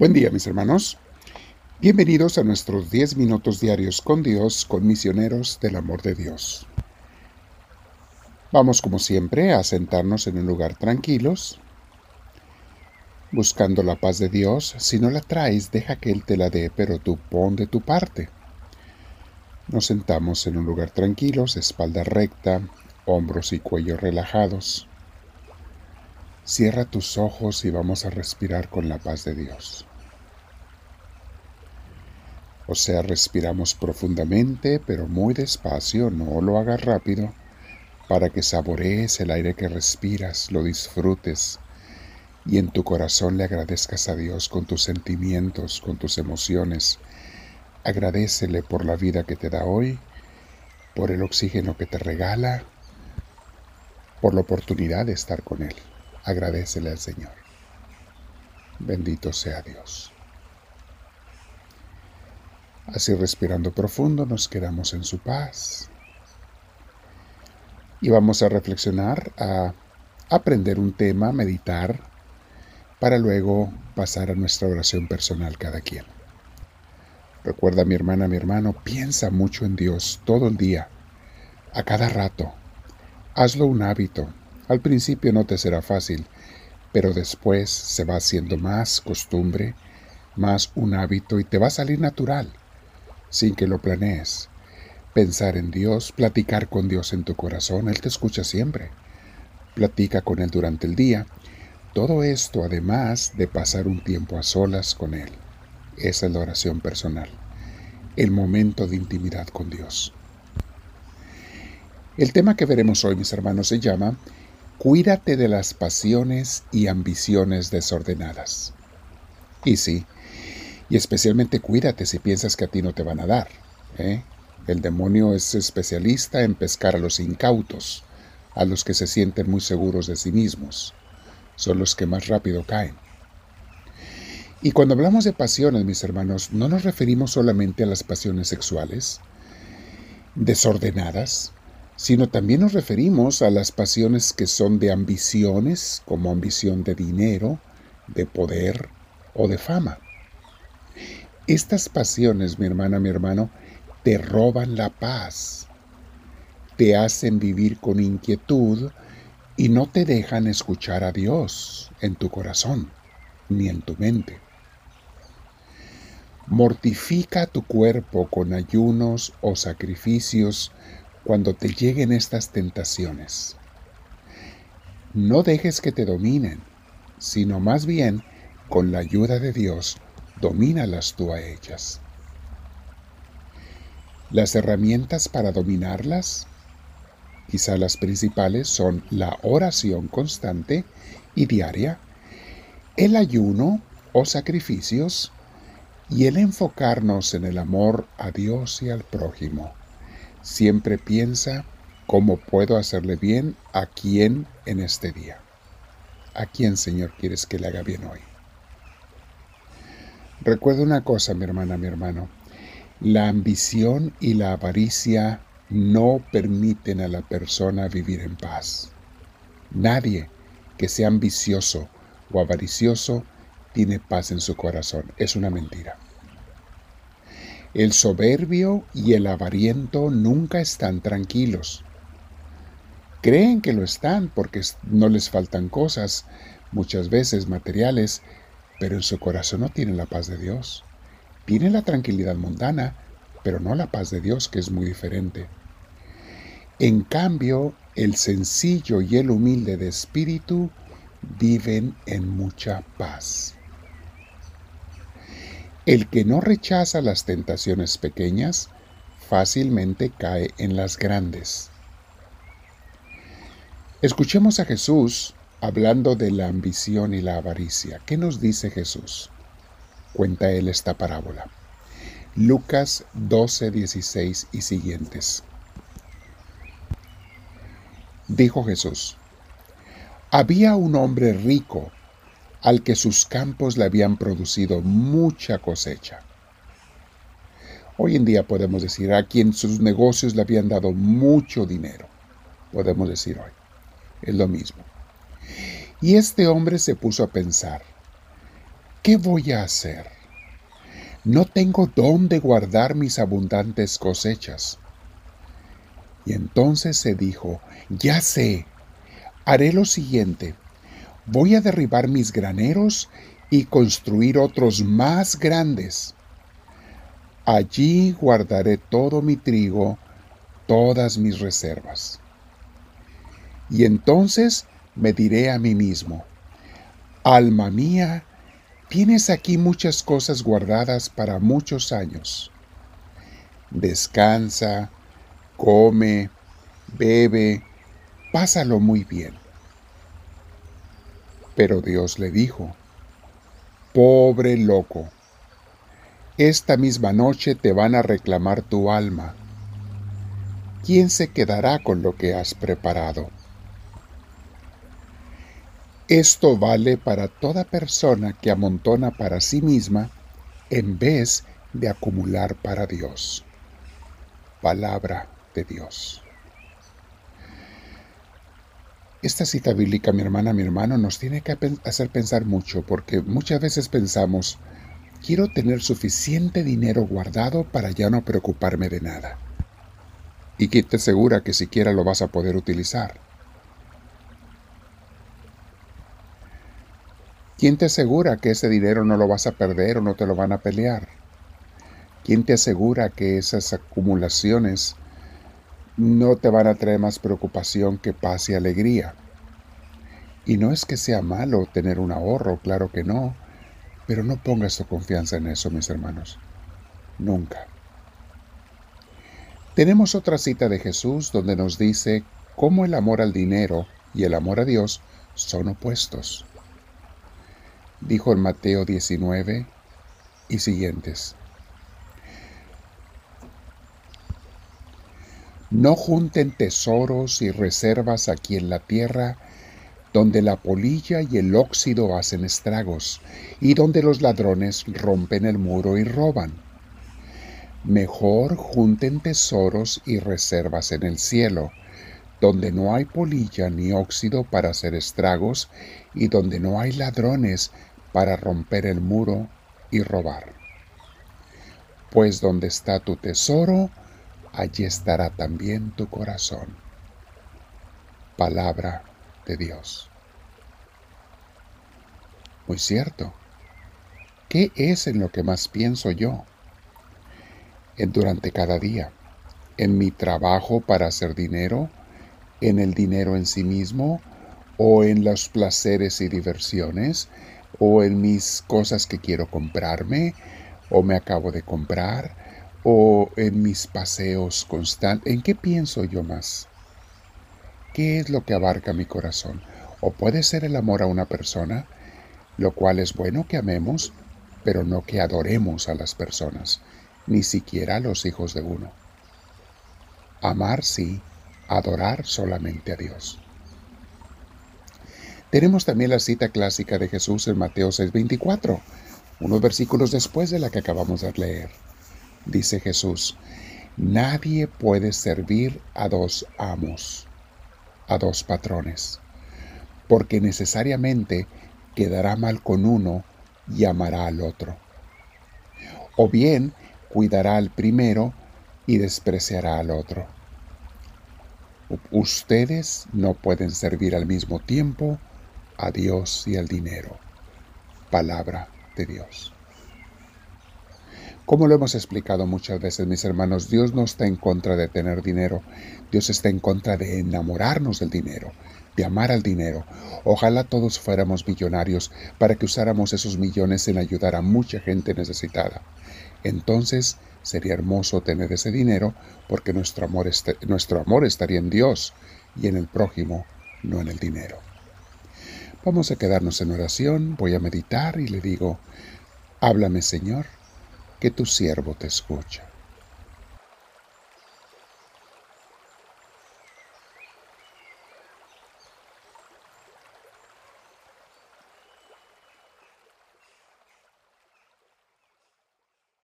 Buen día mis hermanos. Bienvenidos a nuestros 10 minutos diarios con Dios, con misioneros del amor de Dios. Vamos como siempre a sentarnos en un lugar tranquilos, buscando la paz de Dios. Si no la traes, deja que Él te la dé, pero tú pon de tu parte. Nos sentamos en un lugar tranquilo, espalda recta, hombros y cuello relajados. Cierra tus ojos y vamos a respirar con la paz de Dios. O sea, respiramos profundamente, pero muy despacio, no lo hagas rápido, para que saborees el aire que respiras, lo disfrutes y en tu corazón le agradezcas a Dios con tus sentimientos, con tus emociones. Agradecele por la vida que te da hoy, por el oxígeno que te regala, por la oportunidad de estar con Él. Agradecele al Señor. Bendito sea Dios. Así respirando profundo nos quedamos en su paz. Y vamos a reflexionar, a aprender un tema, meditar, para luego pasar a nuestra oración personal cada quien. Recuerda mi hermana, mi hermano, piensa mucho en Dios todo el día, a cada rato. Hazlo un hábito. Al principio no te será fácil, pero después se va haciendo más costumbre, más un hábito y te va a salir natural sin que lo planees. Pensar en Dios, platicar con Dios en tu corazón, Él te escucha siempre. Platica con Él durante el día. Todo esto además de pasar un tiempo a solas con Él. Esa es la oración personal, el momento de intimidad con Dios. El tema que veremos hoy, mis hermanos, se llama Cuídate de las pasiones y ambiciones desordenadas. Y sí, y especialmente cuídate si piensas que a ti no te van a dar. ¿eh? El demonio es especialista en pescar a los incautos, a los que se sienten muy seguros de sí mismos. Son los que más rápido caen. Y cuando hablamos de pasiones, mis hermanos, no nos referimos solamente a las pasiones sexuales, desordenadas, sino también nos referimos a las pasiones que son de ambiciones, como ambición de dinero, de poder o de fama. Estas pasiones, mi hermana, mi hermano, te roban la paz, te hacen vivir con inquietud y no te dejan escuchar a Dios en tu corazón ni en tu mente. Mortifica tu cuerpo con ayunos o sacrificios cuando te lleguen estas tentaciones. No dejes que te dominen, sino más bien, con la ayuda de Dios, domínalas tú a ellas. Las herramientas para dominarlas, quizá las principales, son la oración constante y diaria, el ayuno o sacrificios y el enfocarnos en el amor a Dios y al prójimo. Siempre piensa cómo puedo hacerle bien a quién en este día. ¿A quién, Señor, quieres que le haga bien hoy? Recuerda una cosa, mi hermana, mi hermano. La ambición y la avaricia no permiten a la persona vivir en paz. Nadie que sea ambicioso o avaricioso tiene paz en su corazón. Es una mentira. El soberbio y el avariento nunca están tranquilos. Creen que lo están porque no les faltan cosas, muchas veces materiales, pero en su corazón no tiene la paz de Dios. Tiene la tranquilidad mundana, pero no la paz de Dios, que es muy diferente. En cambio, el sencillo y el humilde de espíritu viven en mucha paz. El que no rechaza las tentaciones pequeñas fácilmente cae en las grandes. Escuchemos a Jesús hablando de la ambición y la avaricia. ¿Qué nos dice Jesús? Cuenta él esta parábola. Lucas 12, 16 y siguientes. Dijo Jesús, había un hombre rico al que sus campos le habían producido mucha cosecha. Hoy en día podemos decir a quien sus negocios le habían dado mucho dinero. Podemos decir hoy. Es lo mismo. Y este hombre se puso a pensar, ¿qué voy a hacer? No tengo dónde guardar mis abundantes cosechas. Y entonces se dijo, ya sé, haré lo siguiente, voy a derribar mis graneros y construir otros más grandes. Allí guardaré todo mi trigo, todas mis reservas. Y entonces me diré a mí mismo, Alma mía, tienes aquí muchas cosas guardadas para muchos años. Descansa, come, bebe, pásalo muy bien. Pero Dios le dijo, Pobre loco, esta misma noche te van a reclamar tu alma. ¿Quién se quedará con lo que has preparado? Esto vale para toda persona que amontona para sí misma en vez de acumular para Dios. Palabra de Dios. Esta cita bíblica, mi hermana, mi hermano, nos tiene que hacer pensar mucho porque muchas veces pensamos, quiero tener suficiente dinero guardado para ya no preocuparme de nada. ¿Y quién te asegura que siquiera lo vas a poder utilizar? ¿Quién te asegura que ese dinero no lo vas a perder o no te lo van a pelear? ¿Quién te asegura que esas acumulaciones no te van a traer más preocupación que paz y alegría. Y no es que sea malo tener un ahorro, claro que no, pero no pongas tu confianza en eso, mis hermanos. Nunca. Tenemos otra cita de Jesús donde nos dice cómo el amor al dinero y el amor a Dios son opuestos. Dijo en Mateo 19 y siguientes. No junten tesoros y reservas aquí en la tierra, donde la polilla y el óxido hacen estragos, y donde los ladrones rompen el muro y roban. Mejor junten tesoros y reservas en el cielo, donde no hay polilla ni óxido para hacer estragos, y donde no hay ladrones para romper el muro y robar. Pues donde está tu tesoro, allí estará también tu corazón. Palabra de Dios. Muy cierto. ¿Qué es en lo que más pienso yo? En durante cada día. ¿En mi trabajo para hacer dinero? ¿En el dinero en sí mismo? ¿O en los placeres y diversiones? ¿O en mis cosas que quiero comprarme? ¿O me acabo de comprar? o en mis paseos constantes? ¿En qué pienso yo más? ¿Qué es lo que abarca mi corazón? O puede ser el amor a una persona, lo cual es bueno que amemos, pero no que adoremos a las personas, ni siquiera a los hijos de uno. Amar sí, adorar solamente a Dios. Tenemos también la cita clásica de Jesús en Mateo 6:24, unos versículos después de la que acabamos de leer dice Jesús, nadie puede servir a dos amos, a dos patrones, porque necesariamente quedará mal con uno y amará al otro. O bien cuidará al primero y despreciará al otro. Ustedes no pueden servir al mismo tiempo a Dios y al dinero. Palabra de Dios. Como lo hemos explicado muchas veces, mis hermanos, Dios no está en contra de tener dinero, Dios está en contra de enamorarnos del dinero, de amar al dinero. Ojalá todos fuéramos millonarios para que usáramos esos millones en ayudar a mucha gente necesitada. Entonces sería hermoso tener ese dinero porque nuestro amor, nuestro amor estaría en Dios y en el prójimo, no en el dinero. Vamos a quedarnos en oración, voy a meditar y le digo, háblame Señor que tu siervo te escucha.